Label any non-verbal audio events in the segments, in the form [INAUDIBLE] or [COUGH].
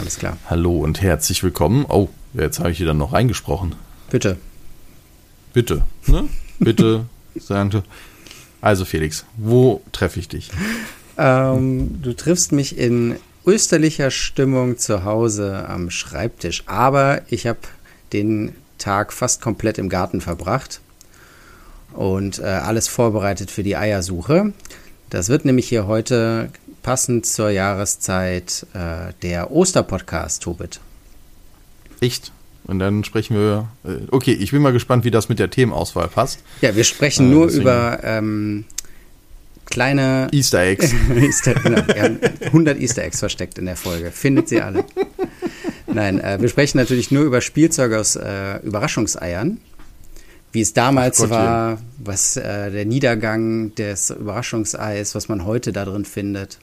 Alles klar. Hallo und herzlich willkommen. Oh, jetzt habe ich hier dann noch reingesprochen. Bitte. Bitte, ne? Bitte, [LAUGHS] sagte. Also Felix, wo treffe ich dich? Ähm, du triffst mich in österlicher Stimmung zu Hause am Schreibtisch, aber ich habe den Tag fast komplett im Garten verbracht und äh, alles vorbereitet für die Eiersuche. Das wird nämlich hier heute passend zur Jahreszeit äh, der Osterpodcast, Tobit. Echt? Und dann sprechen wir. Äh, okay, ich bin mal gespannt, wie das mit der Themenauswahl passt. Ja, wir sprechen äh, nur über ähm, kleine Easter Eggs. [LAUGHS] Easter, genau, wir haben 100 Easter Eggs versteckt in der Folge. Findet sie alle. Nein, äh, wir sprechen natürlich nur über Spielzeuge aus äh, Überraschungseiern. Wie es damals Gott, war, was äh, der Niedergang des Überraschungseis, was man heute da drin findet.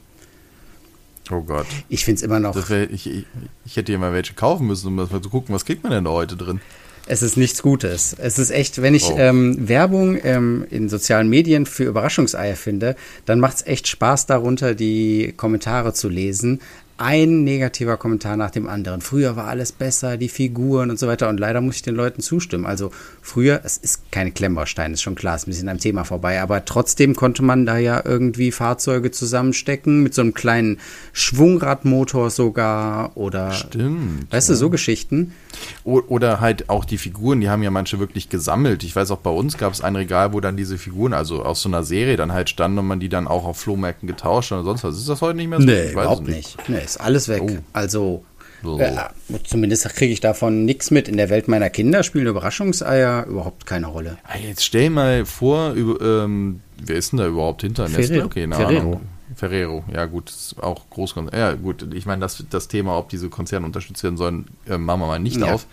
Oh Gott. Ich finde es immer noch. Wär, ich, ich, ich, hätte ja mal welche kaufen müssen, um mal zu gucken, was kriegt man denn da heute drin. Es ist nichts Gutes. Es ist echt, wenn ich oh. ähm, Werbung ähm, in sozialen Medien für Überraschungseier finde, dann macht es echt Spaß darunter, die Kommentare zu lesen ein negativer Kommentar nach dem anderen. Früher war alles besser, die Figuren und so weiter. Und leider muss ich den Leuten zustimmen. Also früher, es ist keine Klemmbaustein, ist schon klar, ist ein bisschen am Thema vorbei. Aber trotzdem konnte man da ja irgendwie Fahrzeuge zusammenstecken mit so einem kleinen Schwungradmotor sogar oder. Stimmt. Weißt ja. du, so Geschichten. Oder halt auch die Figuren, die haben ja manche wirklich gesammelt. Ich weiß auch bei uns gab es ein Regal, wo dann diese Figuren, also aus so einer Serie dann halt standen und man die dann auch auf Flohmärkten getauscht oder sonst was. Ist das heute nicht mehr so? Nee, überhaupt nicht. nicht. Nee, ist alles weg. Oh. Also äh, zumindest kriege ich davon nichts mit. In der Welt meiner Kinder spielen Überraschungseier überhaupt keine Rolle. Jetzt stell mal vor, über, ähm, wer ist denn da überhaupt hinter Ferrero. Okay, Ferrero. Ferrero, ja gut, auch Großkonzern. Ja gut, ich meine, das, das Thema, ob diese Konzerne unterstützt werden sollen, äh, machen wir mal nicht ja. auf.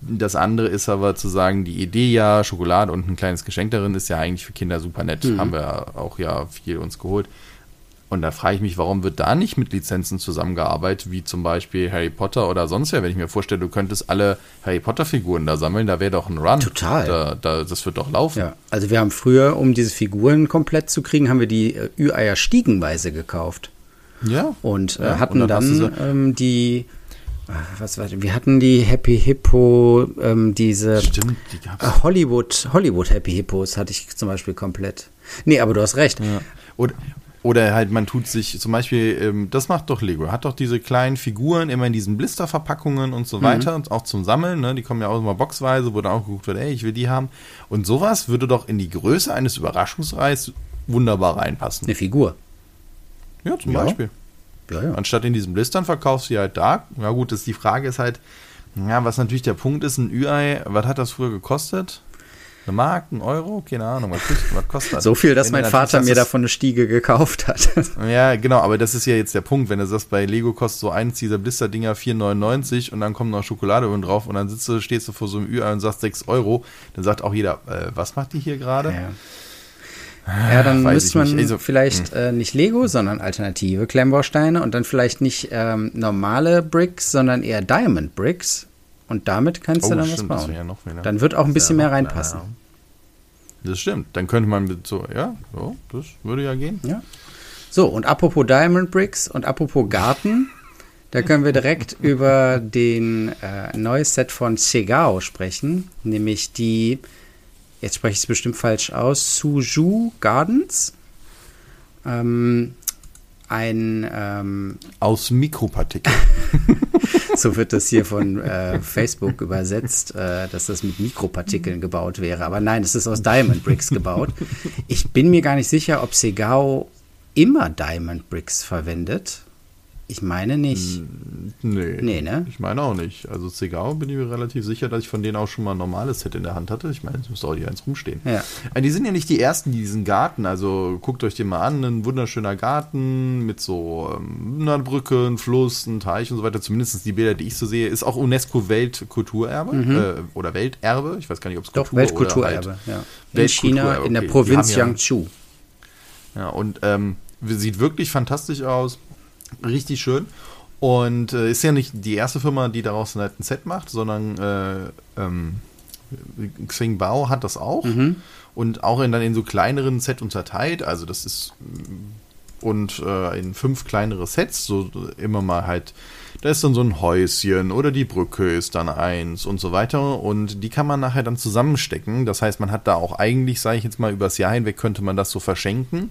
Das andere ist aber zu sagen, die Idee ja, Schokolade und ein kleines Geschenk darin ist ja eigentlich für Kinder super nett. Mhm. Haben wir auch ja viel uns geholt. Und da frage ich mich, warum wird da nicht mit Lizenzen zusammengearbeitet, wie zum Beispiel Harry Potter oder sonst wer? Wenn ich mir vorstelle, du könntest alle Harry Potter-Figuren da sammeln, da wäre doch ein Run. Total. Da, da, das wird doch laufen. Ja, also wir haben früher, um diese Figuren komplett zu kriegen, haben wir die äh, Ü-Eier stiegenweise gekauft. Ja. Und äh, hatten und dann, dann so ähm, die äh, was war wir hatten die Happy Hippo, ähm, diese Stimmt, die. Äh, Hollywood, Hollywood Happy Hippos hatte ich zum Beispiel komplett. Nee, aber du hast recht. Ja. Und, oder halt, man tut sich, zum Beispiel, ähm, das macht doch Lego, hat doch diese kleinen Figuren immer in diesen Blisterverpackungen und so mhm. weiter, und auch zum Sammeln, ne? die kommen ja auch immer boxweise, wo dann auch geguckt wird, ey, ich will die haben. Und sowas würde doch in die Größe eines Überraschungsreis wunderbar reinpassen. Eine Figur. Ja, zum ja. Beispiel. Ja, ja. Anstatt in diesen Blistern verkaufst du sie halt da. Ja gut, das, die Frage ist halt, ja, was natürlich der Punkt ist, ein Ü-Ei, was hat das früher gekostet? Eine Mark, ein Euro, keine Ahnung, was, was kostet das? So viel, dass wenn mein Vater mir davon eine Stiege gekauft hat. [LAUGHS] Ja, genau, aber das ist ja jetzt der Punkt, wenn du sagst, bei Lego kostet so eins dieser Blister-Dinger 4,99 und dann kommt noch Schokolade oben drauf und dann sitzt du, stehst du vor so einem Ü und sagst 6 Euro, dann sagt auch jeder, äh, was macht die hier gerade? Ja. Ja, dann müsste man also, vielleicht hm. äh, nicht Lego, sondern alternative Klemmbausteine und dann vielleicht nicht ähm, normale Bricks, sondern eher Diamond Bricks. Und damit kannst oh, du dann stimmt, was bauen. Ja dann wird auch ein bisschen mehr reinpassen. Das stimmt. Dann könnte man mit so, ja, so, das würde ja gehen. Ja. So, und apropos Diamond Bricks und apropos Garten, da können wir direkt [LAUGHS] über den äh, neues Set von Segao sprechen, nämlich die, jetzt spreche ich es bestimmt falsch aus, Suju Gardens. Ähm, ein ähm, aus Mikropartikeln. [LAUGHS] so wird das hier von äh, Facebook übersetzt, äh, dass das mit Mikropartikeln gebaut wäre. Aber nein, es ist aus Diamond Bricks gebaut. Ich bin mir gar nicht sicher, ob Segao immer Diamond Bricks verwendet. Ich meine nicht. Nee. Nee, ne? Ich meine auch nicht. Also Cigaro bin ich mir relativ sicher, dass ich von denen auch schon mal ein normales Set in der Hand hatte. Ich meine, es müsste auch hier eins rumstehen. Ja. Äh, die sind ja nicht die ersten, die diesen Garten. Also guckt euch den mal an. Ein wunderschöner Garten mit so ähm, einer Brücke, ein Fluss, ein Teich und so weiter. Zumindest die Bilder, die ich so sehe, ist auch UNESCO-Weltkulturerbe mhm. äh, oder Welterbe. Ich weiß gar nicht, ob es Kultur Doch, Weltkulturerbe, halt ja. In Weltkulturerbe, China, okay. in der Provinz Jiangsu. Ja, und ähm, sieht wirklich fantastisch aus Richtig schön. Und äh, ist ja nicht die erste Firma, die daraus halt ein Set macht, sondern äh, ähm, Xing Bao hat das auch. Mhm. Und auch in, dann in so kleineren Set unterteilt. Also das ist und äh, in fünf kleinere Sets, so immer mal halt da ist dann so ein Häuschen oder die Brücke ist dann eins und so weiter. Und die kann man nachher dann zusammenstecken. Das heißt, man hat da auch eigentlich, sage ich jetzt mal, übers Jahr hinweg könnte man das so verschenken.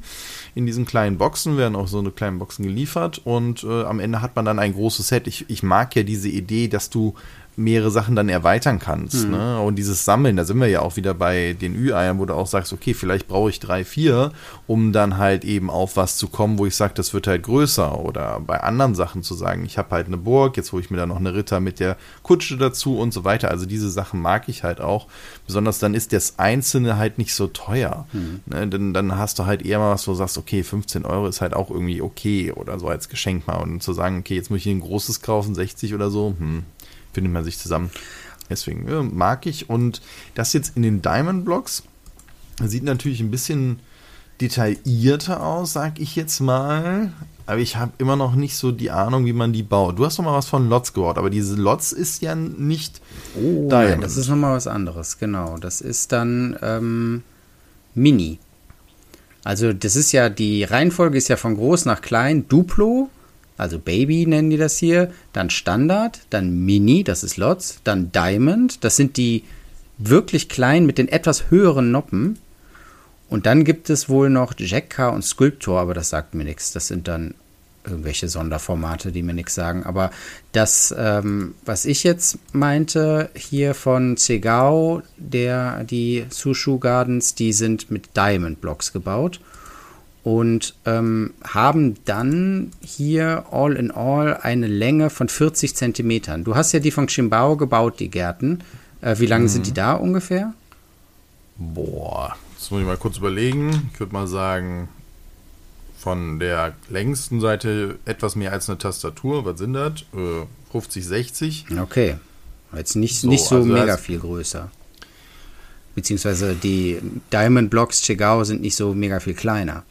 In diesen kleinen Boxen werden auch so eine kleinen Boxen geliefert und äh, am Ende hat man dann ein großes Set. Ich, ich mag ja diese Idee, dass du mehrere Sachen dann erweitern kannst. Mhm. Ne? Und dieses Sammeln, da sind wir ja auch wieder bei den Ü-Eiern, wo du auch sagst, okay, vielleicht brauche ich drei, vier, um dann halt eben auf was zu kommen, wo ich sage, das wird halt größer. Oder bei anderen Sachen zu sagen, ich habe halt eine Burg, jetzt hole ich mir da noch eine Ritter mit der Kutsche dazu und so weiter. Also diese Sachen mag ich halt auch. Besonders dann ist das Einzelne halt nicht so teuer. Mhm. Ne? Denn dann hast du halt eher mal was, wo du sagst, okay, 15 Euro ist halt auch irgendwie okay oder so als Geschenk mal. Und zu sagen, okay, jetzt muss ich ein großes kaufen, 60 oder so, hm, findet man sich zusammen. Deswegen äh, mag ich. Und das jetzt in den Diamond Blocks sieht natürlich ein bisschen detaillierter aus, sag ich jetzt mal. Aber ich habe immer noch nicht so die Ahnung, wie man die baut. Du hast doch mal was von Lots gehört, aber diese Lots ist ja nicht oh, Diamond. Nein, das ist nochmal was anderes, genau. Das ist dann ähm, Mini. Also das ist ja, die Reihenfolge ist ja von groß nach klein, Duplo, also Baby nennen die das hier, dann Standard, dann Mini, das ist Lots, dann Diamond, das sind die wirklich kleinen mit den etwas höheren Noppen. Und dann gibt es wohl noch Jekka und Sculptor, aber das sagt mir nichts. Das sind dann irgendwelche Sonderformate, die mir nichts sagen. Aber das, ähm, was ich jetzt meinte, hier von Zegao, der, die Sushu Gardens, die sind mit Diamond Blocks gebaut und ähm, haben dann hier all in all eine Länge von 40 Zentimetern. Du hast ja die von Chimbao gebaut, die Gärten. Äh, wie lange mhm. sind die da ungefähr? Boah, das muss ich mal kurz überlegen. Ich würde mal sagen, von der längsten Seite etwas mehr als eine Tastatur. Was sind das? Äh, 50, 60. Okay. Jetzt nicht so, nicht so also mega viel größer. Beziehungsweise die Diamond Blocks Chigao sind nicht so mega viel kleiner.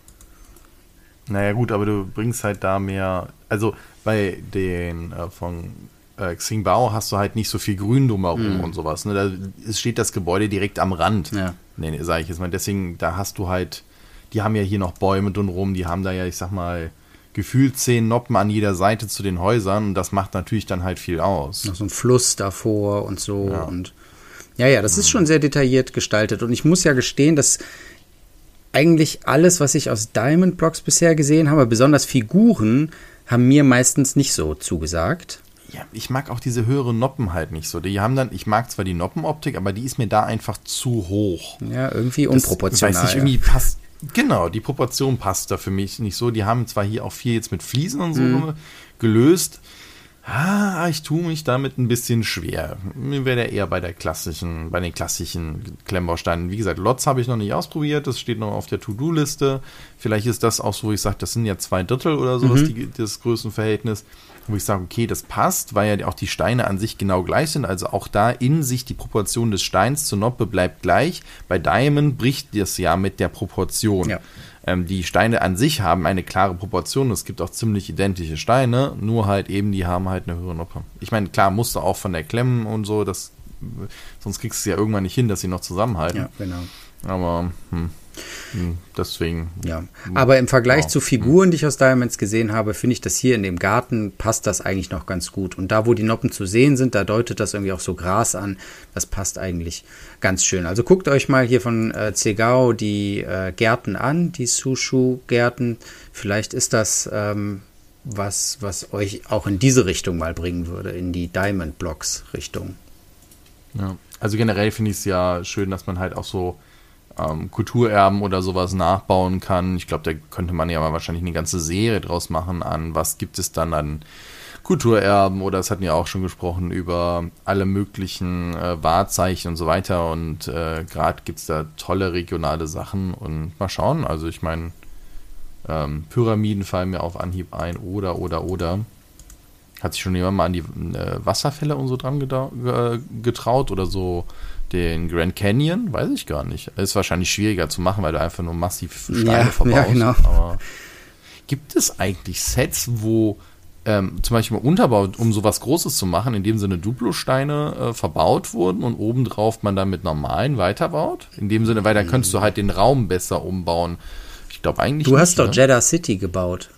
Naja, gut, aber du bringst halt da mehr. Also bei den äh, von äh, Xingbao hast du halt nicht so viel Grün drumherum mhm. und sowas. Ne? Da steht das Gebäude direkt am Rand. Ja. Nee, nee, sag ich jetzt mal. Deswegen, da hast du halt. Die haben ja hier noch Bäume drumherum, die haben da ja, ich sag mal, gefühlt zehn Noppen an jeder Seite zu den Häusern und das macht natürlich dann halt viel aus. Noch so ein Fluss davor und so ja. und ja, ja, das ist schon sehr detailliert gestaltet und ich muss ja gestehen, dass eigentlich alles, was ich aus Diamond Blocks bisher gesehen habe, besonders Figuren, haben mir meistens nicht so zugesagt. Ja, ich mag auch diese höheren Noppen halt nicht so. Die haben dann, ich mag zwar die Noppenoptik, aber die ist mir da einfach zu hoch. Ja, irgendwie unproportional. Das, weiß nicht, irgendwie passt. Genau, die Proportion passt da für mich nicht so. Die haben zwar hier auch viel jetzt mit Fliesen und so mhm. gelöst, Ah, ich tue mich damit ein bisschen schwer. Mir wäre eher bei der klassischen, bei den klassischen Klemmbausteinen. Wie gesagt, Lots habe ich noch nicht ausprobiert, das steht noch auf der To-Do-Liste. Vielleicht ist das auch so, wo ich sage, das sind ja zwei Drittel oder sowas, mhm. die, das Größenverhältnis, wo ich sage, okay, das passt, weil ja auch die Steine an sich genau gleich sind. Also auch da in sich die Proportion des Steins zur Noppe bleibt gleich. Bei Diamond bricht das ja mit der Proportion. Ja. Ähm, die Steine an sich haben eine klare Proportion. Es gibt auch ziemlich identische Steine, nur halt eben, die haben halt eine höhere Noppe. Ich meine, klar, musst du auch von der Klemmen und so, das, sonst kriegst du es ja irgendwann nicht hin, dass sie noch zusammenhalten. Ja, genau. Aber, hm. Hm, deswegen. Ja, aber im Vergleich wow. zu Figuren, die ich aus Diamonds gesehen habe, finde ich das hier in dem Garten passt das eigentlich noch ganz gut. Und da, wo die Noppen zu sehen sind, da deutet das irgendwie auch so Gras an. Das passt eigentlich ganz schön. Also guckt euch mal hier von äh, Zegao die äh, Gärten an, die Sushu-Gärten. Vielleicht ist das ähm, was, was euch auch in diese Richtung mal bringen würde, in die Diamond Blocks Richtung. Ja, also generell finde ich es ja schön, dass man halt auch so ähm, Kulturerben oder sowas nachbauen kann. Ich glaube, da könnte man ja mal wahrscheinlich eine ganze Serie draus machen an, was gibt es dann an Kulturerben oder es hatten ja auch schon gesprochen über alle möglichen äh, Wahrzeichen und so weiter und äh, gerade gibt es da tolle regionale Sachen und mal schauen. Also ich meine, ähm, Pyramiden fallen mir auf Anhieb ein oder oder oder. Hat sich schon jemand mal an die äh, Wasserfälle und so dran getraut oder so den Grand Canyon, weiß ich gar nicht. Ist wahrscheinlich schwieriger zu machen, weil du einfach nur massiv Steine ja, [LAUGHS] verbaust. Ja, genau. Aber gibt es eigentlich Sets, wo ähm, zum Beispiel Unterbau, um sowas Großes zu machen, in dem Sinne Duplo-Steine äh, verbaut wurden und obendrauf man dann mit normalen weiterbaut? In dem Sinne, weil dann könntest du halt den Raum besser umbauen. Ich glaube eigentlich. Du nicht, hast doch ne? Jeddah City gebaut.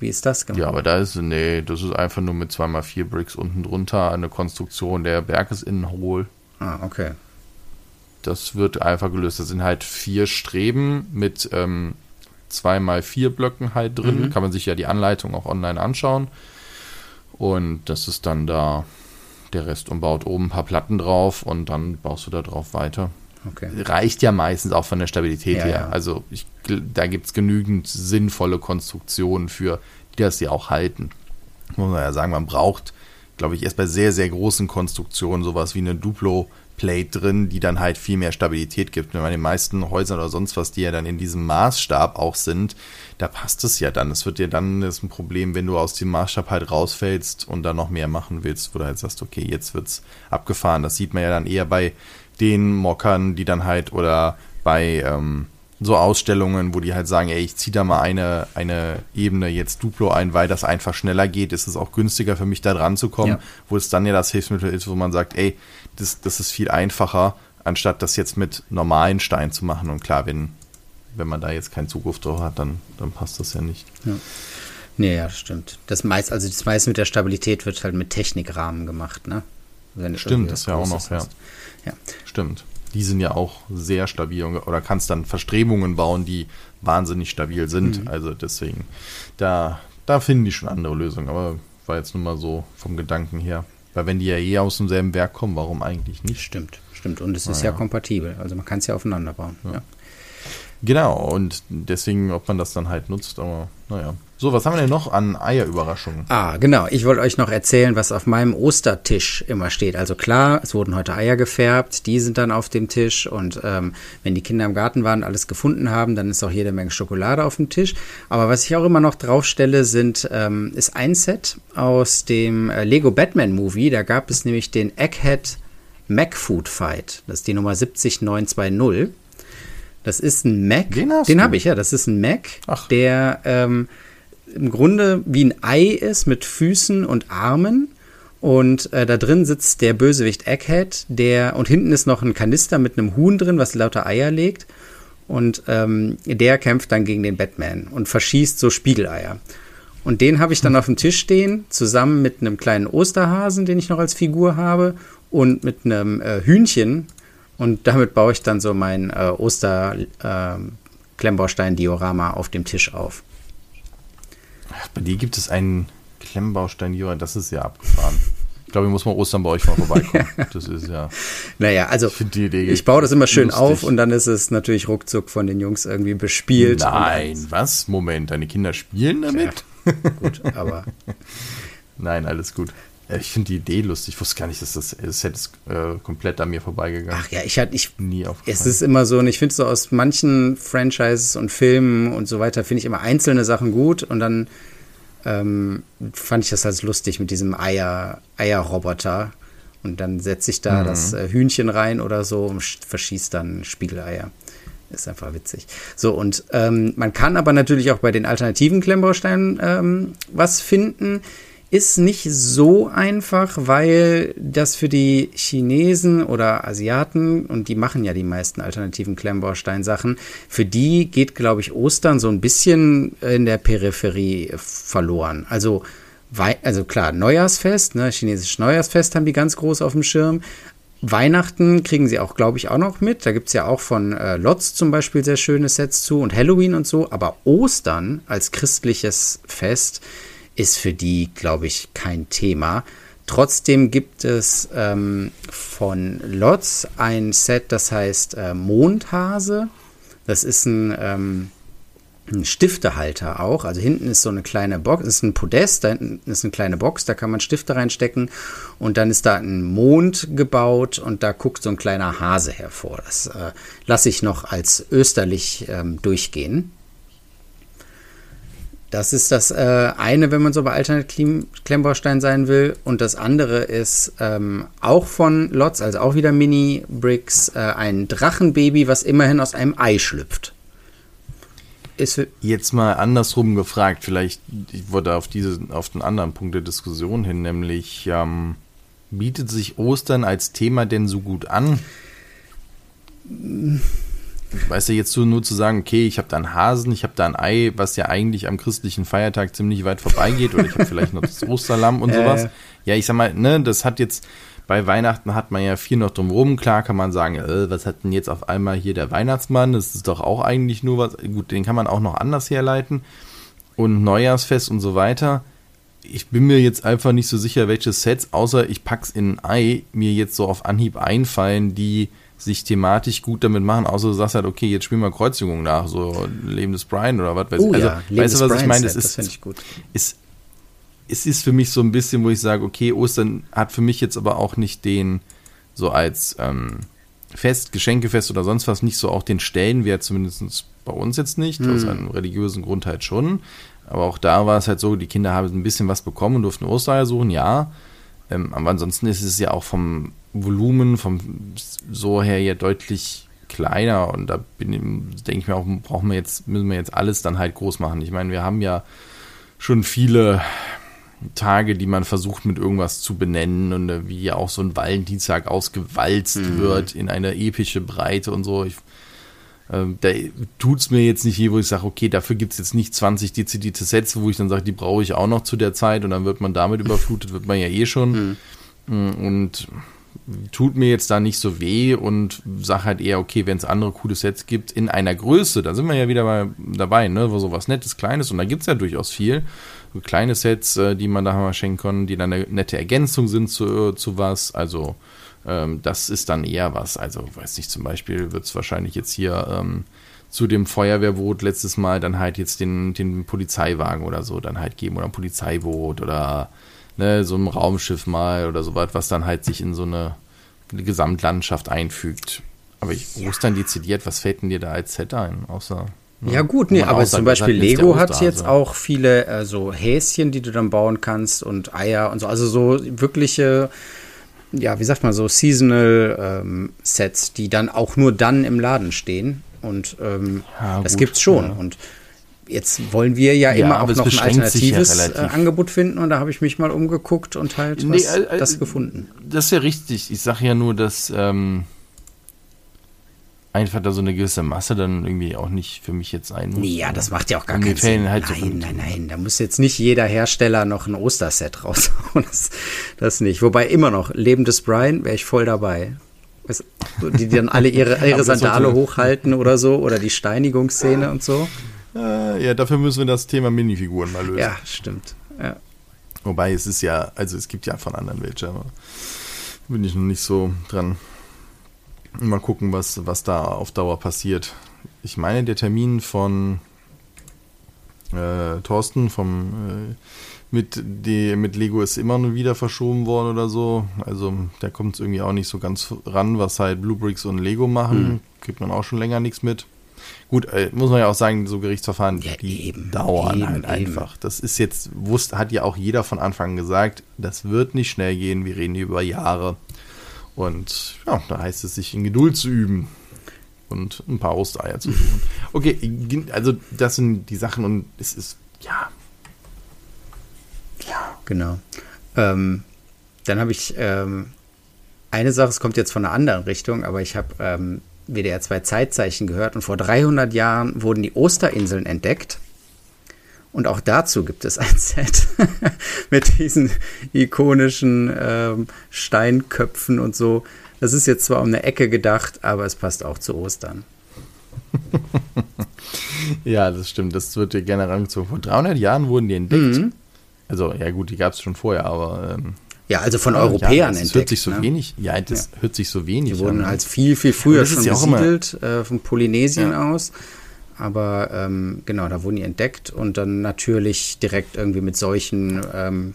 Wie ist das gemacht? Ja, aber da ist, nee, das ist einfach nur mit 2x4 Bricks unten drunter eine Konstruktion. Der Berg ist innen hohl. Ah, okay. Das wird einfach gelöst. Das sind halt vier Streben mit ähm, 2x4 Blöcken halt drin. Mhm. Kann man sich ja die Anleitung auch online anschauen. Und das ist dann da der Rest und baut oben ein paar Platten drauf und dann baust du da drauf weiter. Okay. Reicht ja meistens auch von der Stabilität ja, her. Ja. Also ich, da gibt es genügend sinnvolle Konstruktionen für, die das ja auch halten. Muss man ja sagen, man braucht, glaube ich, erst bei sehr, sehr großen Konstruktionen sowas wie eine Duplo Plate drin, die dann halt viel mehr Stabilität gibt. Wenn man den meisten Häusern oder sonst was, die ja dann in diesem Maßstab auch sind, da passt es ja dann. Es wird dir dann ist ein Problem, wenn du aus dem Maßstab halt rausfällst und dann noch mehr machen willst, wo du halt sagst, okay, jetzt wird's abgefahren. Das sieht man ja dann eher bei den Mockern, die dann halt oder bei ähm, so Ausstellungen, wo die halt sagen, ey, ich ziehe da mal eine, eine Ebene jetzt Duplo ein, weil das einfach schneller geht, ist es auch günstiger für mich da dran zu kommen, ja. wo es dann ja das Hilfsmittel ist, wo man sagt, ey, das, das ist viel einfacher, anstatt das jetzt mit normalen Steinen zu machen. Und klar, wenn, wenn man da jetzt keinen Zugriff drauf hat, dann, dann passt das ja nicht. Ja. Nee, ja, stimmt. Das meist, also das meiste mit der Stabilität wird halt mit Technikrahmen gemacht, ne? Stimmt, das ist ja auch noch, ja. ja. Stimmt die sind ja auch sehr stabil oder kannst dann Verstrebungen bauen, die wahnsinnig stabil sind. Mhm. Also deswegen, da, da finden die schon andere Lösungen. Aber war jetzt nur mal so vom Gedanken her. Weil wenn die ja eh aus demselben Werk kommen, warum eigentlich nicht? Stimmt, stimmt. Und es ist ja. ja kompatibel. Also man kann es ja aufeinander bauen. Ja. ja. Genau, und deswegen, ob man das dann halt nutzt, aber naja. So, was haben wir denn noch an Eierüberraschungen? Ah, genau. Ich wollte euch noch erzählen, was auf meinem Ostertisch immer steht. Also klar, es wurden heute Eier gefärbt, die sind dann auf dem Tisch und ähm, wenn die Kinder im Garten waren und alles gefunden haben, dann ist auch jede Menge Schokolade auf dem Tisch. Aber was ich auch immer noch draufstelle, sind, ähm, ist ein Set aus dem äh, Lego Batman Movie. Da gab es nämlich den Egghead Mac Food Fight. Das ist die Nummer 70920. Das ist ein Mac. Den, den habe ich, ja. Das ist ein Mac, Ach. der ähm, im Grunde wie ein Ei ist mit Füßen und Armen. Und äh, da drin sitzt der Bösewicht Egghead, der und hinten ist noch ein Kanister mit einem Huhn drin, was lauter Eier legt. Und ähm, der kämpft dann gegen den Batman und verschießt so Spiegeleier. Und den habe ich dann auf dem Tisch stehen, zusammen mit einem kleinen Osterhasen, den ich noch als Figur habe, und mit einem äh, Hühnchen. Und damit baue ich dann so mein äh, Oster-Klemmbaustein-Diorama ähm, auf dem Tisch auf. Ach, bei dir gibt es einen Klemmbaustein, Jura, das ist ja abgefahren. Ich glaube, ich muss mal Ostern bei euch mal vorbeikommen. [LAUGHS] Das ist ja. Naja, also ich, ich baue das immer schön lustig. auf und dann ist es natürlich ruckzuck von den Jungs irgendwie bespielt. Nein, was? Moment, deine Kinder spielen damit? Ja, gut, aber. [LAUGHS] Nein, alles gut. Ich finde die Idee lustig. Ich wusste gar nicht, dass das, das Set ist äh, komplett an mir vorbeigegangen. Ach ja, ich hatte ich nie auf. Es ist immer so, und ich finde so aus manchen Franchises und Filmen und so weiter finde ich immer einzelne Sachen gut und dann ähm, fand ich das halt lustig mit diesem Eier Eierroboter und dann setze ich da mhm. das äh, Hühnchen rein oder so und verschießt dann Spiegeleier. Ist einfach witzig. So, und ähm, man kann aber natürlich auch bei den alternativen Klemmbausteinen ähm, was finden ist nicht so einfach, weil das für die Chinesen oder Asiaten, und die machen ja die meisten alternativen Klemmbaustein-Sachen, für die geht, glaube ich, Ostern so ein bisschen in der Peripherie verloren. Also, also klar, Neujahrsfest, ne, chinesisches Neujahrsfest haben die ganz groß auf dem Schirm. Weihnachten kriegen sie auch, glaube ich, auch noch mit. Da gibt es ja auch von äh, Lotz zum Beispiel sehr schöne Sets zu und Halloween und so. Aber Ostern als christliches Fest ist für die, glaube ich, kein Thema. Trotzdem gibt es ähm, von Lotz ein Set, das heißt äh, Mondhase. Das ist ein, ähm, ein Stiftehalter auch. Also hinten ist so eine kleine Box, ist ein Podest, da hinten ist eine kleine Box, da kann man Stifte reinstecken und dann ist da ein Mond gebaut und da guckt so ein kleiner Hase hervor. Das äh, lasse ich noch als österlich ähm, durchgehen. Das ist das äh, eine, wenn man so bei alternativen Klemmbaustein sein will. Und das andere ist ähm, auch von Lotz, also auch wieder Mini-Bricks, äh, ein Drachenbaby, was immerhin aus einem Ei schlüpft. Ist Jetzt mal andersrum gefragt, vielleicht, ich wurde auf, diese, auf den anderen Punkt der Diskussion hin, nämlich ähm, bietet sich Ostern als Thema denn so gut an? Weißt du, jetzt so nur zu sagen, okay, ich habe da einen Hasen, ich habe da ein Ei, was ja eigentlich am christlichen Feiertag ziemlich weit vorbeigeht, oder ich habe vielleicht noch das [LAUGHS] Osterlamm und sowas. Äh. Ja, ich sag mal, ne, das hat jetzt, bei Weihnachten hat man ja viel noch drumherum. Klar kann man sagen, äh, was hat denn jetzt auf einmal hier der Weihnachtsmann? Das ist doch auch eigentlich nur was. Gut, den kann man auch noch anders herleiten. Und Neujahrsfest und so weiter. Ich bin mir jetzt einfach nicht so sicher, welche Sets, außer ich pack's in ein Ei, mir jetzt so auf Anhieb einfallen, die sich thematisch gut damit machen, außer du sagst halt, okay, jetzt spielen wir Kreuzigung nach, so Leben des Brian oder was weiß oh, ich. Also, ja, weißt du, was Brian ich meine? Das, ist, das ist, es ist für mich so ein bisschen, wo ich sage, okay, Ostern hat für mich jetzt aber auch nicht den, so als ähm, Fest, Geschenkefest oder sonst was, nicht so auch den Stellenwert, zumindest bei uns jetzt nicht, mhm. aus einem religiösen Grund halt schon. Aber auch da war es halt so, die Kinder haben ein bisschen was bekommen und durften Ostereier suchen, ja. Ähm, aber ansonsten ist es ja auch vom Volumen, vom so her ja deutlich kleiner und da bin, denke ich mir auch, brauchen wir jetzt, müssen wir jetzt alles dann halt groß machen. Ich meine, wir haben ja schon viele Tage, die man versucht mit irgendwas zu benennen und äh, wie ja auch so ein Valentinstag ausgewalzt mhm. wird in eine epische Breite und so. Ich, äh, da tut es mir jetzt nicht weh, wo ich sage, okay, dafür gibt es jetzt nicht 20 dezidierte Sets, wo ich dann sage, die brauche ich auch noch zu der Zeit und dann wird man damit [LAUGHS] überflutet, wird man ja eh schon. Mhm. Mm, und tut mir jetzt da nicht so weh und sage halt eher, okay, wenn es andere coole Sets gibt, in einer Größe, da sind wir ja wieder mal dabei, ne, wo sowas Nettes, Kleines und da gibt es ja durchaus viel. So kleine Sets, äh, die man da mal schenken kann, die dann eine nette Ergänzung sind zu, zu was. Also, ähm, das ist dann eher was. Also, weiß nicht, zum Beispiel wird es wahrscheinlich jetzt hier ähm, zu dem Feuerwehrboot letztes Mal dann halt jetzt den, den Polizeiwagen oder so dann halt geben oder ein Polizeiboot oder ne, so ein Raumschiff mal oder so was, was dann halt sich in so eine, eine Gesamtlandschaft einfügt. Aber ich ja. Ostern dezidiert, was fällt denn dir da als Set ein, außer Ne? Ja gut, nee, aber zum Beispiel Lego hat jetzt auch viele äh, so Häschen, die du dann bauen kannst und Eier und so. Also so wirkliche, ja, wie sagt man so, Seasonal ähm, Sets, die dann auch nur dann im Laden stehen. Und ähm, ja, das gut, gibt's schon. Ja. Und jetzt wollen wir ja, ja immer auch noch ein alternatives ja äh, Angebot finden und da habe ich mich mal umgeguckt und halt nee, was, äh, das gefunden. Das ist ja richtig. Ich sage ja nur, dass ähm, einfach da so eine gewisse Masse dann irgendwie auch nicht für mich jetzt muss. Nee, ja, das macht ja auch gar keinen Sinn. Halt nein, so nein, nein, da muss jetzt nicht jeder Hersteller noch ein Osterset [LAUGHS] raushauen. Das, das nicht. Wobei immer noch, lebendes Brian wäre ich voll dabei. Die dann alle ihre, [LAUGHS] ihre Sandale hochhalten oder so oder die Steinigungsszene und so. Äh, ja, dafür müssen wir das Thema Minifiguren mal lösen. Ja, stimmt. Ja. Wobei es ist ja, also es gibt ja von anderen welche, aber bin ich noch nicht so dran. Mal gucken, was, was da auf Dauer passiert. Ich meine, der Termin von äh, Thorsten vom äh, mit, die, mit Lego ist immer wieder verschoben worden oder so. Also da kommt es irgendwie auch nicht so ganz ran, was halt Bluebricks und Lego machen. Mhm. Kriegt man auch schon länger nichts mit. Gut, äh, muss man ja auch sagen, so Gerichtsverfahren, ja, die eben, dauern eben, halt eben. einfach. Das ist jetzt, wusste, hat ja auch jeder von Anfang gesagt, das wird nicht schnell gehen, wir reden hier über Jahre. Und ja, da heißt es, sich in Geduld zu üben und ein paar Ostereier zu suchen. [LAUGHS] Okay, also das sind die Sachen und es ist, ja. Ja. Genau. Ähm, dann habe ich ähm, eine Sache, es kommt jetzt von einer anderen Richtung, aber ich habe ähm, WDR 2 Zeitzeichen gehört und vor 300 Jahren wurden die Osterinseln entdeckt. Und auch dazu gibt es ein [LAUGHS] Set mit diesen ikonischen ähm, Steinköpfen und so. Das ist jetzt zwar um eine Ecke gedacht, aber es passt auch zu Ostern. [LAUGHS] ja, das stimmt. Das wird dir gerne rangezogen. Vor 300 Jahren wurden die entdeckt. Mhm. Also, ja, gut, die gab es schon vorher, aber. Ähm, ja, also von Europäern ja, das entdeckt. hört sich so ne? wenig. Ja, das ja. hört sich so wenig. Die wurden halt viel, viel früher schon ja besiedelt, äh, von Polynesien aus. Aber ähm, genau, da wurden die entdeckt und dann natürlich direkt irgendwie mit solchen ähm,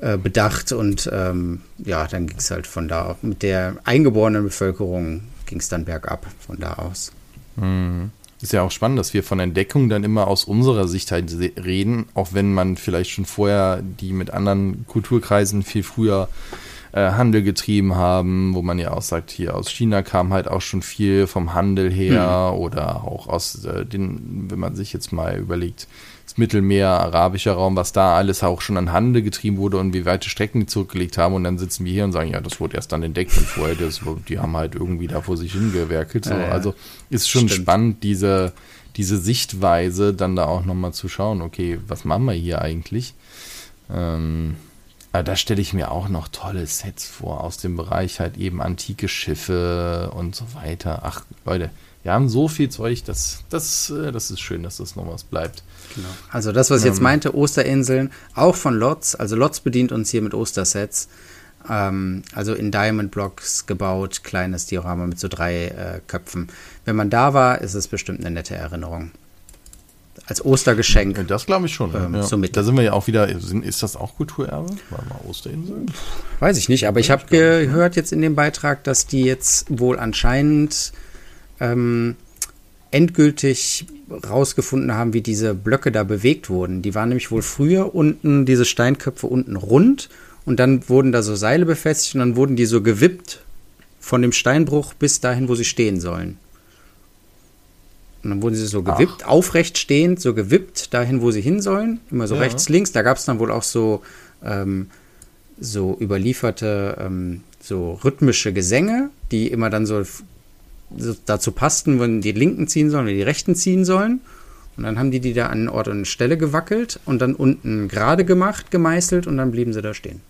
äh, bedacht und ähm, ja, dann ging es halt von da mit der eingeborenen Bevölkerung ging es dann bergab von da aus. Mhm. Ist ja auch spannend, dass wir von Entdeckung dann immer aus unserer Sicht halt reden, auch wenn man vielleicht schon vorher die mit anderen Kulturkreisen viel früher äh, Handel getrieben haben, wo man ja auch sagt, hier aus China kam halt auch schon viel vom Handel her mhm. oder auch aus äh, den, wenn man sich jetzt mal überlegt, das Mittelmeer, arabischer Raum, was da alles auch schon an Handel getrieben wurde und wie weite Strecken die zurückgelegt haben. Und dann sitzen wir hier und sagen, ja, das wurde erst dann entdeckt und vorher, das, die haben halt irgendwie da vor sich hingewerkelt. So. Ja, ja. Also ist schon Stimmt. spannend, diese, diese Sichtweise dann da auch nochmal zu schauen, okay, was machen wir hier eigentlich? Ähm, aber da stelle ich mir auch noch tolle Sets vor aus dem Bereich halt eben antike Schiffe und so weiter. Ach, Leute, wir haben so viel Zeug, das, das, äh, das ist schön, dass das noch was bleibt. Genau. Also das, was ich jetzt ähm, meinte, Osterinseln, auch von Lotz. Also Lotz bedient uns hier mit Ostersets. Ähm, also in Diamond Blocks gebaut, kleines Diorama mit so drei äh, Köpfen. Wenn man da war, ist es bestimmt eine nette Erinnerung. Als Ostergeschenk. Das glaube ich schon. Ähm, ja. so da sind wir ja auch wieder. Ist das auch Kulturerbe? War mal Osterinsel? Weiß ich nicht, aber ich habe gehört jetzt in dem Beitrag, dass die jetzt wohl anscheinend ähm, endgültig rausgefunden haben, wie diese Blöcke da bewegt wurden. Die waren nämlich wohl früher unten, diese Steinköpfe unten rund und dann wurden da so Seile befestigt und dann wurden die so gewippt von dem Steinbruch bis dahin, wo sie stehen sollen. Und dann wurden sie so gewippt, Ach. aufrecht stehend, so gewippt dahin, wo sie hin sollen. Immer so ja. rechts, links. Da gab es dann wohl auch so, ähm, so überlieferte, ähm, so rhythmische Gesänge, die immer dann so dazu passten, wenn die Linken ziehen sollen oder die Rechten ziehen sollen. Und dann haben die die da an Ort und Stelle gewackelt und dann unten gerade gemacht, gemeißelt und dann blieben sie da stehen.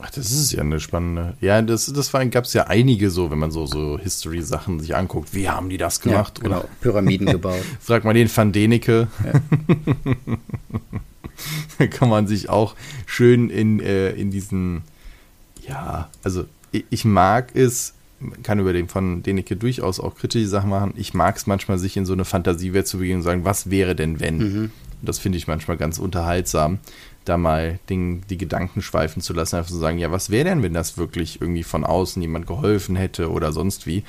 Ach, das ist ja eine spannende. Ja, das, das gab es ja einige so, wenn man so, so History-Sachen sich anguckt. Wie haben die das gemacht? Ja, genau, Oder? Pyramiden [LAUGHS] gebaut. Frag mal den Van Deneke. Ja. [LAUGHS] da kann man sich auch schön in, äh, in diesen, ja, also ich, ich mag es, kann über den von Deneke durchaus auch kritische Sachen machen. Ich mag es manchmal, sich in so eine Fantasiewelt zu begeben und sagen, was wäre denn, wenn? Mhm. Das finde ich manchmal ganz unterhaltsam, da mal den, die Gedanken schweifen zu lassen, einfach zu sagen, ja, was wäre denn, wenn das wirklich irgendwie von außen jemand geholfen hätte oder sonst wie?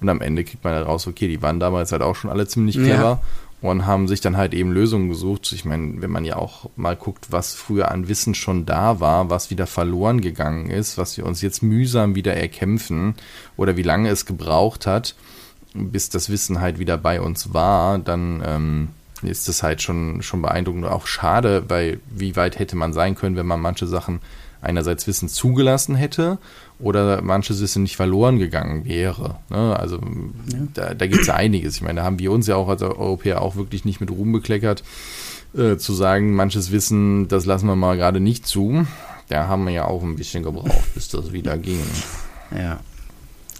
Und am Ende kriegt man raus, okay, die waren damals halt auch schon alle ziemlich clever. Ja und haben sich dann halt eben Lösungen gesucht. Ich meine, wenn man ja auch mal guckt, was früher an Wissen schon da war, was wieder verloren gegangen ist, was wir uns jetzt mühsam wieder erkämpfen oder wie lange es gebraucht hat, bis das Wissen halt wieder bei uns war, dann ähm, ist das halt schon, schon beeindruckend und auch schade, weil wie weit hätte man sein können, wenn man manche Sachen einerseits Wissen zugelassen hätte oder manches Wissen nicht verloren gegangen wäre. Ne? Also ja. da, da gibt es ja einiges. Ich meine, da haben wir uns ja auch als Europäer auch wirklich nicht mit Ruhm bekleckert, äh, zu sagen, manches Wissen, das lassen wir mal gerade nicht zu. Da haben wir ja auch ein bisschen gebraucht, bis das wieder ging. Ja,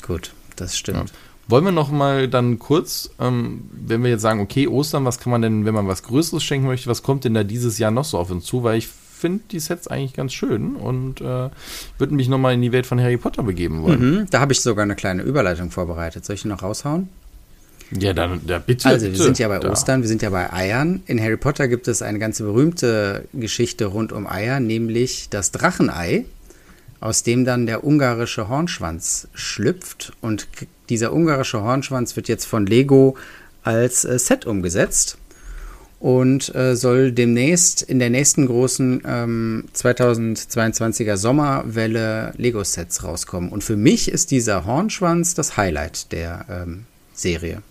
gut, das stimmt. Ja. Wollen wir noch mal dann kurz, ähm, wenn wir jetzt sagen, okay, Ostern, was kann man denn, wenn man was Größeres schenken möchte, was kommt denn da dieses Jahr noch so auf uns zu? Weil ich finde die Sets eigentlich ganz schön und äh, würde mich nochmal in die Welt von Harry Potter begeben wollen. Mhm, da habe ich sogar eine kleine Überleitung vorbereitet. Soll ich die noch raushauen? Ja, dann ja, bitte. Also, wir sind ja bei Ostern, wir sind ja bei Eiern. In Harry Potter gibt es eine ganz berühmte Geschichte rund um Eier, nämlich das Drachenei, aus dem dann der ungarische Hornschwanz schlüpft. Und dieser ungarische Hornschwanz wird jetzt von Lego als äh, Set umgesetzt und äh, soll demnächst in der nächsten großen ähm, 2022er Sommerwelle Lego-Sets rauskommen. Und für mich ist dieser Hornschwanz das Highlight der ähm, Serie.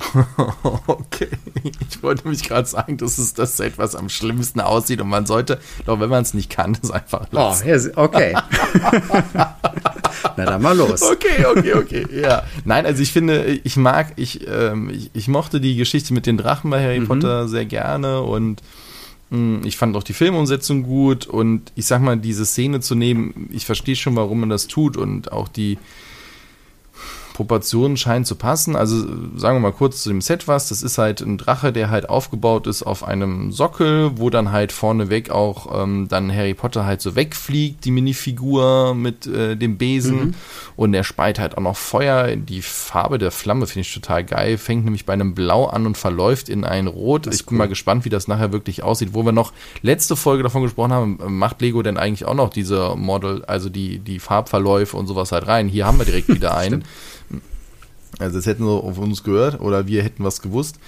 [LAUGHS] Okay, ich wollte mich gerade sagen, das ist das Set, was am schlimmsten aussieht und man sollte, doch wenn man es nicht kann, das einfach oh, lassen. Oh, okay. [LAUGHS] Na dann mal los. Okay, okay, okay. Ja. Nein, also ich finde, ich mag, ich, ähm, ich, ich, mochte die Geschichte mit den Drachen bei Harry mhm. Potter sehr gerne und mh, hm, ich fand auch die Filmumsetzung gut und ich sag mal, diese Szene zu nehmen, ich verstehe schon, warum man das tut und auch die Proportionen scheinen zu passen. Also sagen wir mal kurz zu dem Set was. Das ist halt ein Drache, der halt aufgebaut ist auf einem Sockel, wo dann halt vorneweg auch ähm, dann Harry Potter halt so wegfliegt, die Minifigur mit äh, dem Besen. Mhm. Und er speit halt auch noch Feuer. Die Farbe der Flamme finde ich total geil. Fängt nämlich bei einem Blau an und verläuft in ein Rot. Ich bin cool. mal gespannt, wie das nachher wirklich aussieht. Wo wir noch letzte Folge davon gesprochen haben, macht Lego denn eigentlich auch noch diese Model, also die, die Farbverläufe und sowas halt rein. Hier haben wir direkt [LAUGHS] wieder einen. Also das hätten sie auf uns gehört oder wir hätten was gewusst.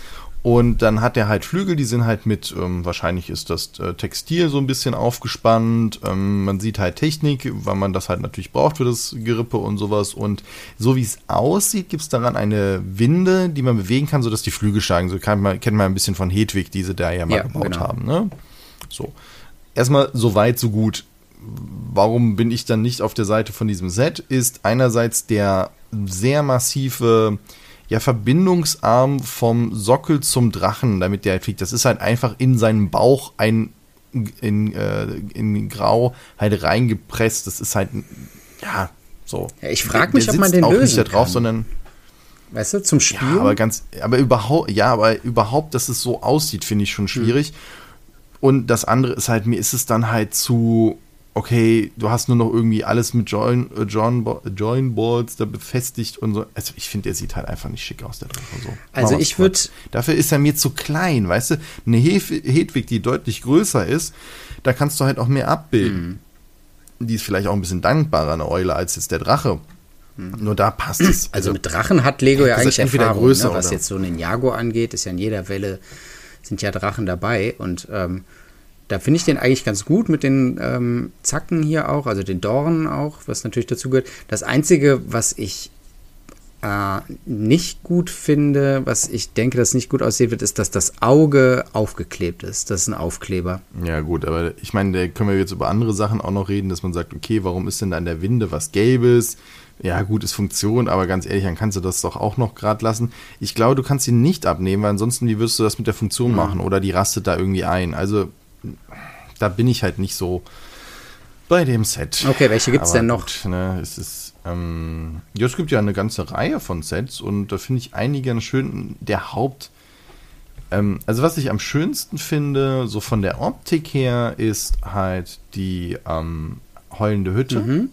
Und dann hat er halt Flügel, die sind halt mit, ähm, wahrscheinlich ist das äh, Textil so ein bisschen aufgespannt. Ähm, man sieht halt Technik, weil man das halt natürlich braucht für das Gerippe und sowas. Und so wie es aussieht, gibt es daran eine Winde, die man bewegen kann, sodass die Flügel steigen. So kann man, kennt man ein bisschen von Hedwig, diese da ja mal ja, gebaut genau. haben. Ne? So. Erstmal so weit, so gut. Warum bin ich dann nicht auf der Seite von diesem Set? Ist einerseits der sehr massive ja, Verbindungsarm vom Sockel zum Drachen, damit der halt fliegt. Das ist halt einfach in seinen Bauch ein in, äh, in Grau halt reingepresst. Das ist halt, ja, so. Ja, ich frage mich, ob man den auch lösen nicht da drauf, kann. sondern Weißt du, zum Spiel. Ja, aber ganz, aber überhaupt, ja, aber überhaupt, dass es so aussieht, finde ich schon schwierig. Hm. Und das andere ist halt, mir ist es dann halt zu, okay, du hast nur noch irgendwie alles mit Join, äh, Join, Join Boards da befestigt und so. Also ich finde, der sieht halt einfach nicht schick aus, der Drache so. Also ich würde. Dafür ist er mir zu klein, weißt du? Eine Hef Hedwig, die deutlich größer ist, da kannst du halt auch mehr abbilden. Mhm. Die ist vielleicht auch ein bisschen dankbarer, eine Eule, als jetzt der Drache. Mhm. Nur da passt es. Also, mit Drachen hat Lego ja eigentlich Erfahrung, größer, ne? was oder? jetzt so einen Jago angeht, ist ja in jeder Welle sind ja Drachen dabei und ähm, da finde ich den eigentlich ganz gut mit den ähm, Zacken hier auch, also den Dornen auch, was natürlich dazu gehört. Das Einzige, was ich äh, nicht gut finde, was ich denke, dass nicht gut aussehen wird, ist, dass das Auge aufgeklebt ist. Das ist ein Aufkleber. Ja, gut, aber ich meine, da können wir jetzt über andere Sachen auch noch reden, dass man sagt, okay, warum ist denn da an der Winde was Gelbes? Ja, gut, ist Funktion, aber ganz ehrlich, dann kannst du das doch auch noch gerade lassen. Ich glaube, du kannst ihn nicht abnehmen, weil ansonsten, wie wirst du das mit der Funktion mhm. machen? Oder die rastet da irgendwie ein. Also, da bin ich halt nicht so bei dem Set. Okay, welche gibt es denn noch? Gut, ne, es ist, ähm, ja, es gibt ja eine ganze Reihe von Sets und da finde ich einige schön. Der Haupt, ähm, also was ich am schönsten finde, so von der Optik her, ist halt die ähm, heulende Hütte, mhm.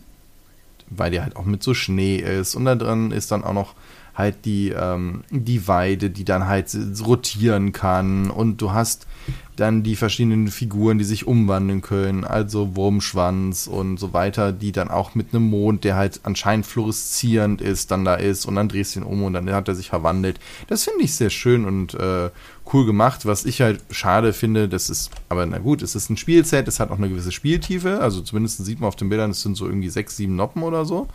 weil die halt auch mit so Schnee ist und da drin ist dann auch noch halt die, ähm, die Weide, die dann halt rotieren kann und du hast dann die verschiedenen Figuren, die sich umwandeln können, also Wurmschwanz und so weiter, die dann auch mit einem Mond, der halt anscheinend fluoreszierend ist, dann da ist und dann drehst du ihn um und dann hat er sich verwandelt. Das finde ich sehr schön und äh, cool gemacht. Was ich halt schade finde, das ist, aber na gut, es ist ein Spielset, es hat auch eine gewisse Spieltiefe, also zumindest sieht man auf den Bildern, es sind so irgendwie sechs, sieben Noppen oder so.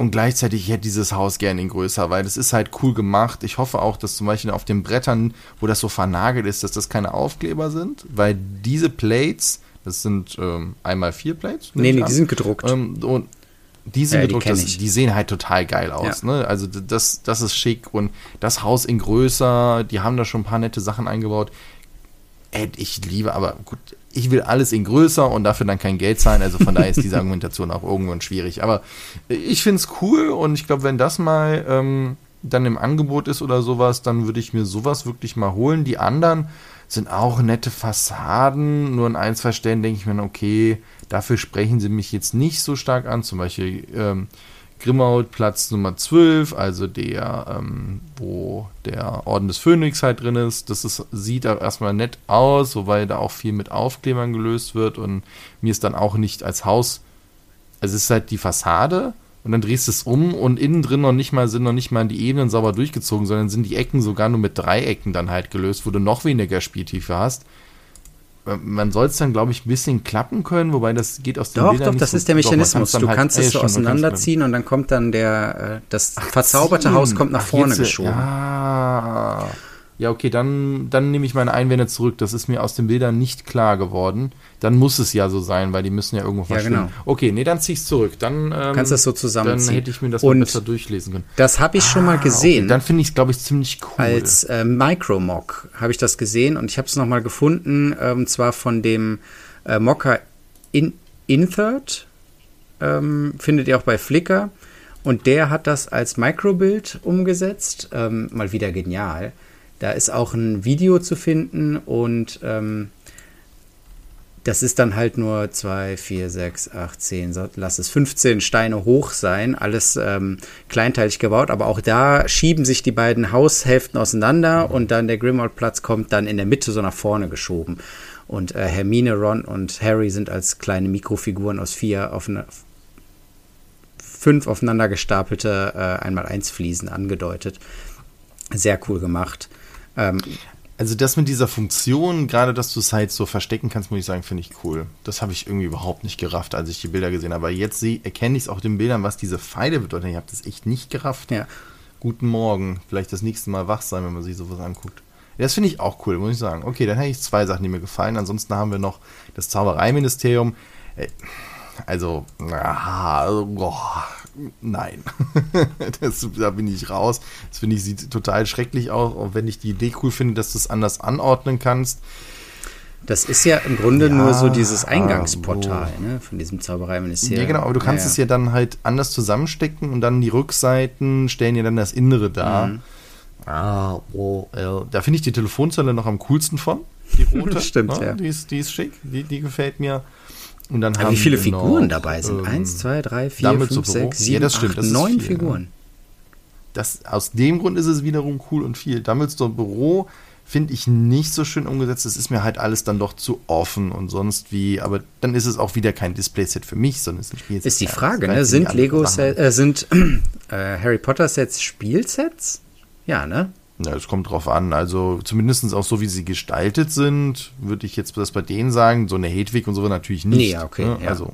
Und gleichzeitig hätte dieses Haus gerne in größer, weil es ist halt cool gemacht. Ich hoffe auch, dass zum Beispiel auf den Brettern, wo das so vernagelt ist, dass das keine Aufkleber sind, weil diese Plates, das sind ähm, einmal vier Plates. Nee, nee, die sind gedruckt. Ähm, und die sind ja, gedruckt, die, das, die, sehen halt total geil aus. Ja. Ne? Also das, das ist schick und das Haus in größer, die haben da schon ein paar nette Sachen eingebaut. Ich liebe, aber gut, ich will alles in größer und dafür dann kein Geld zahlen. Also von daher ist diese Argumentation auch irgendwann schwierig. Aber ich finde es cool und ich glaube, wenn das mal ähm, dann im Angebot ist oder sowas, dann würde ich mir sowas wirklich mal holen. Die anderen sind auch nette Fassaden. Nur in ein, zwei Stellen denke ich mir, okay, dafür sprechen sie mich jetzt nicht so stark an. Zum Beispiel ähm, Grimmaud Platz Nummer 12, also der, ähm, wo der Orden des Phönix halt drin ist. Das ist, sieht auch erstmal nett aus, wobei da auch viel mit Aufklebern gelöst wird und mir ist dann auch nicht als Haus, also es ist halt die Fassade und dann drehst du es um und innen drin noch nicht mal sind noch nicht mal die Ebenen sauber durchgezogen, sondern sind die Ecken sogar nur mit Dreiecken dann halt gelöst, wo du noch weniger Spieltiefe hast man soll es dann, glaube ich, ein bisschen klappen können, wobei das geht aus dem Doch, Bildern doch, das so, ist der Mechanismus. Doch, du kannst halt es so auseinanderziehen und dann kommt dann der, äh, das Ach, verzauberte ziehen. Haus kommt nach Ach, vorne geschoben. Ja. Ja, okay, dann, dann nehme ich meine Einwände zurück. Das ist mir aus den Bildern nicht klar geworden. Dann muss es ja so sein, weil die müssen ja irgendwo verschwinden. Ja, genau. Okay, nee, dann zieh ich es zurück. Dann ähm, kannst du das so zusammenziehen. Dann hätte ich mir das mal besser durchlesen können. Das habe ich ah, schon mal ah, gesehen. Okay. Dann finde ich es, glaube ich, ziemlich cool. Als äh, Micro-Mock habe ich das gesehen und ich habe es nochmal gefunden, ähm, zwar von dem äh, Mocker in Inthird, ähm, findet ihr auch bei Flickr. Und der hat das als Microbild umgesetzt. Ähm, mal wieder genial. Da ist auch ein Video zu finden und ähm, das ist dann halt nur 2, 4, 6, 8, 10, lass es 15 Steine hoch sein, alles ähm, kleinteilig gebaut, aber auch da schieben sich die beiden Haushälften auseinander und dann der Grimmauld-Platz kommt dann in der Mitte so nach vorne geschoben. Und äh, Hermine, Ron und Harry sind als kleine Mikrofiguren aus vier auf eine, fünf aufeinander gestapelte äh, einmal eins Fliesen angedeutet. Sehr cool gemacht. Ähm, also das mit dieser Funktion, gerade dass du es halt so verstecken kannst, muss ich sagen, finde ich cool. Das habe ich irgendwie überhaupt nicht gerafft, als ich die Bilder gesehen habe. Aber jetzt erkenne ich es auch den Bildern, was diese Pfeile bedeuten. Ich habe das echt nicht gerafft. Ja. Guten Morgen. Vielleicht das nächste Mal wach sein, wenn man sich sowas anguckt. Das finde ich auch cool, muss ich sagen. Okay, dann hätte ich zwei Sachen, die mir gefallen. Ansonsten haben wir noch das Zaubereiministerium. Äh, also, also oh, nein. [LAUGHS] das, da bin ich raus. Das finde ich, sieht total schrecklich aus, auch wenn ich die Idee cool finde, dass du es anders anordnen kannst. Das ist ja im Grunde ja, nur so dieses Eingangsportal oh. ne, von diesem Zaubereiministerium. Ja, genau, aber du kannst ja, es ja dann halt anders zusammenstecken und dann die Rückseiten stellen ja dann das Innere dar. Mhm. Ah, oh, äh, da finde ich die Telefonzelle noch am coolsten von. Die [LAUGHS] rote. Stimmt, ne? ja. Die ist, die ist schick, die, die gefällt mir. Und dann haben wie viele Figuren noch, dabei sind? Ähm, Eins, zwei, drei, vier, fünf, sechs, sieben, ja, das stimmt, acht, neun viel, Figuren. Das, aus dem Grund ist es wiederum cool und viel. Dumbledore Büro finde ich nicht so schön umgesetzt. Es ist mir halt alles dann doch zu offen und sonst wie. Aber dann ist es auch wieder kein Displayset für mich, sondern es ist ein Spielset. Ist die Frage, ne? Sind Lego äh, sind [CLEARS THROAT] äh, Harry Potter Sets Spielsets? Ja, ne? Ja, es kommt drauf an. Also zumindest auch so, wie sie gestaltet sind, würde ich jetzt das bei denen sagen. So eine Hedwig und so natürlich nicht. Nee, okay. Ne? Ja. Also,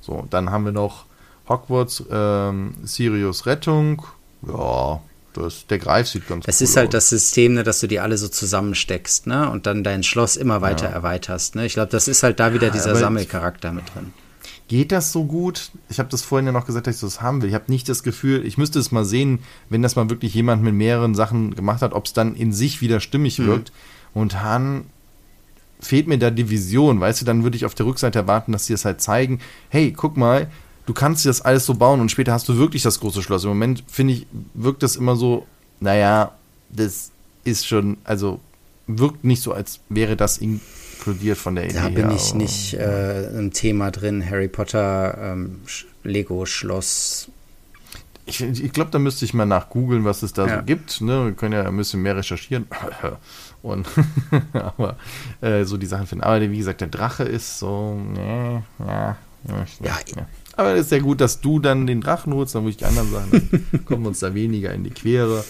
so, dann haben wir noch Hogwarts, ähm, Sirius Rettung. Ja, das, der Greif sieht ganz Es cool ist halt aus. das System, ne, dass du die alle so zusammensteckst, ne? Und dann dein Schloss immer weiter ja. erweiterst. Ne? Ich glaube, das ist halt da wieder dieser Sammelcharakter mit drin. Geht das so gut? Ich habe das vorhin ja noch gesagt, dass ich das haben will. Ich habe nicht das Gefühl, ich müsste es mal sehen, wenn das mal wirklich jemand mit mehreren Sachen gemacht hat, ob es dann in sich wieder stimmig mhm. wirkt. Und Han fehlt mir da die Vision, weißt du, dann würde ich auf der Rückseite erwarten, dass sie es halt zeigen, hey, guck mal, du kannst dir das alles so bauen und später hast du wirklich das große Schloss. Im Moment, finde ich, wirkt das immer so, naja, das ist schon, also wirkt nicht so, als wäre das inkludiert von der Idee. Da bin ich nicht äh, im Thema drin. Harry Potter, ähm, Lego Schloss. Ich, ich glaube, da müsste ich mal nachgoogeln, was es da ja. so gibt. Ne? Wir können ja ein bisschen mehr recherchieren. [LAUGHS] Und [LAUGHS] aber äh, so die Sachen finden. Aber wie gesagt, der Drache ist so, nee, ja, ja, ja. Aber es ist ja gut, dass du dann den Drachen holst, dann muss ich die anderen Sachen, [LAUGHS] dann kommen wir uns da weniger in die Quere.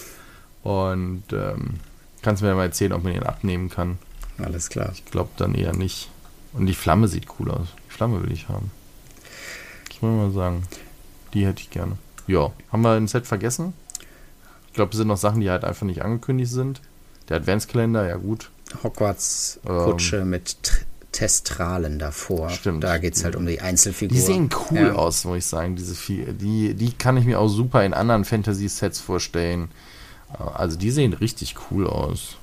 Und ähm, kannst mir mal erzählen, ob man ihn abnehmen kann. Alles klar. Ich glaube dann eher nicht. Und die Flamme sieht cool aus. Die Flamme will ich haben. Das muss ich mal sagen. Die hätte ich gerne. Ja, haben wir ein Set vergessen? Ich glaube, es sind noch Sachen, die halt einfach nicht angekündigt sind. Der Adventskalender, ja gut. Hogwarts Kutsche ähm, mit Testralen davor. Stimmt. Da geht es halt um die Einzelfiguren. Die sehen cool ja. aus, muss ich sagen. Diese die, die kann ich mir auch super in anderen Fantasy-Sets vorstellen. Also die sehen richtig cool aus.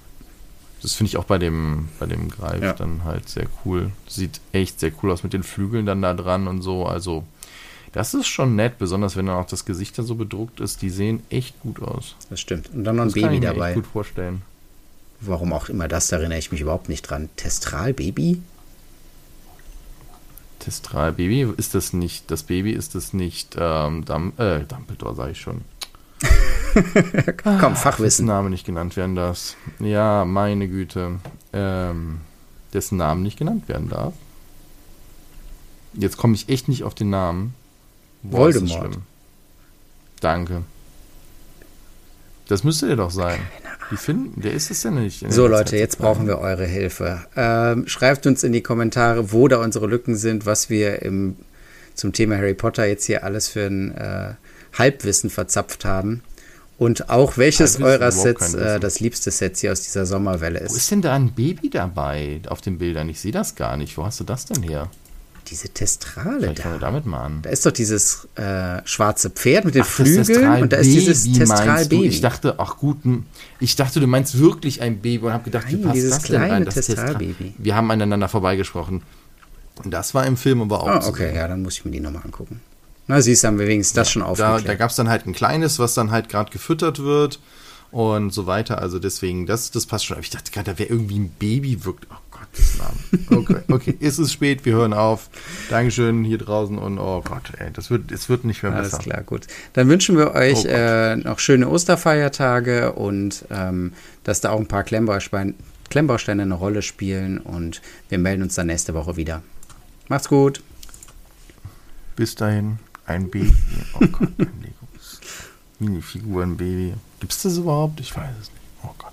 Das finde ich auch bei dem, bei dem Greif ja. dann halt sehr cool. Sieht echt sehr cool aus mit den Flügeln dann da dran und so. Also das ist schon nett, besonders wenn dann auch das Gesicht dann so bedruckt ist. Die sehen echt gut aus. Das stimmt. Und dann noch ein das Baby kann ich mir dabei. Echt gut vorstellen. Warum auch immer das, da erinnere ich mich überhaupt nicht dran. Testral Baby? Testral Baby ist das nicht, das Baby ist das nicht ähm, Dum äh, Dumbledore, sage ich schon. [LAUGHS] Komm, Fachwissen. Dessen Name nicht genannt werden darf. Ja, meine Güte. Ähm, dessen Namen nicht genannt werden darf. Jetzt komme ich echt nicht auf den Namen. Boah, Voldemort. Danke. Das müsste der doch sein. Wie finden? Der ist es ja nicht. So Leute, jetzt brauchen wir eure Hilfe. Ähm, schreibt uns in die Kommentare, wo da unsere Lücken sind, was wir im, zum Thema Harry Potter jetzt hier alles für ein äh, Halbwissen verzapft haben. Und auch welches eurer Sets äh, das liebste Set hier aus dieser Sommerwelle ist. Wo ist denn da ein Baby dabei auf den Bildern? Ich sehe das gar nicht. Wo hast du das denn her? Diese Testrale Vielleicht da. Fangen wir damit mal an. Da ist doch dieses äh, schwarze Pferd mit den ach, Flügeln und da ist dieses Testral-Baby. Ich dachte, ach gut, ich dachte, du meinst wirklich ein Baby und habe gedacht, Nein, wie passt dieses das kleine denn rein? Das Testral-Baby. Wir haben aneinander vorbeigesprochen. Und das war im Film aber auch. Oh, okay, ja, dann muss ich mir die nochmal angucken. Na, siehst du, haben wir wenigstens das schon aufgeklärt. Da, da gab es dann halt ein kleines, was dann halt gerade gefüttert wird und so weiter. Also deswegen, das, das passt schon. Aber ich dachte gerade, da wäre irgendwie ein Baby wirkt. Oh Gott, das Namen. Okay, [LAUGHS] okay, ist es spät, wir hören auf. Dankeschön hier draußen und oh Gott, ey, das wird, es wird nicht mehr besser. Alles klar, gut. Dann wünschen wir euch oh äh, noch schöne Osterfeiertage und ähm, dass da auch ein paar Klemmbausteine, Klemmbausteine eine Rolle spielen und wir melden uns dann nächste Woche wieder. Macht's gut. Bis dahin. Ein Baby. Oh Gott, ein Lego. Minifiguren-Baby. Gibt es das überhaupt? Ich weiß es nicht. Oh Gott.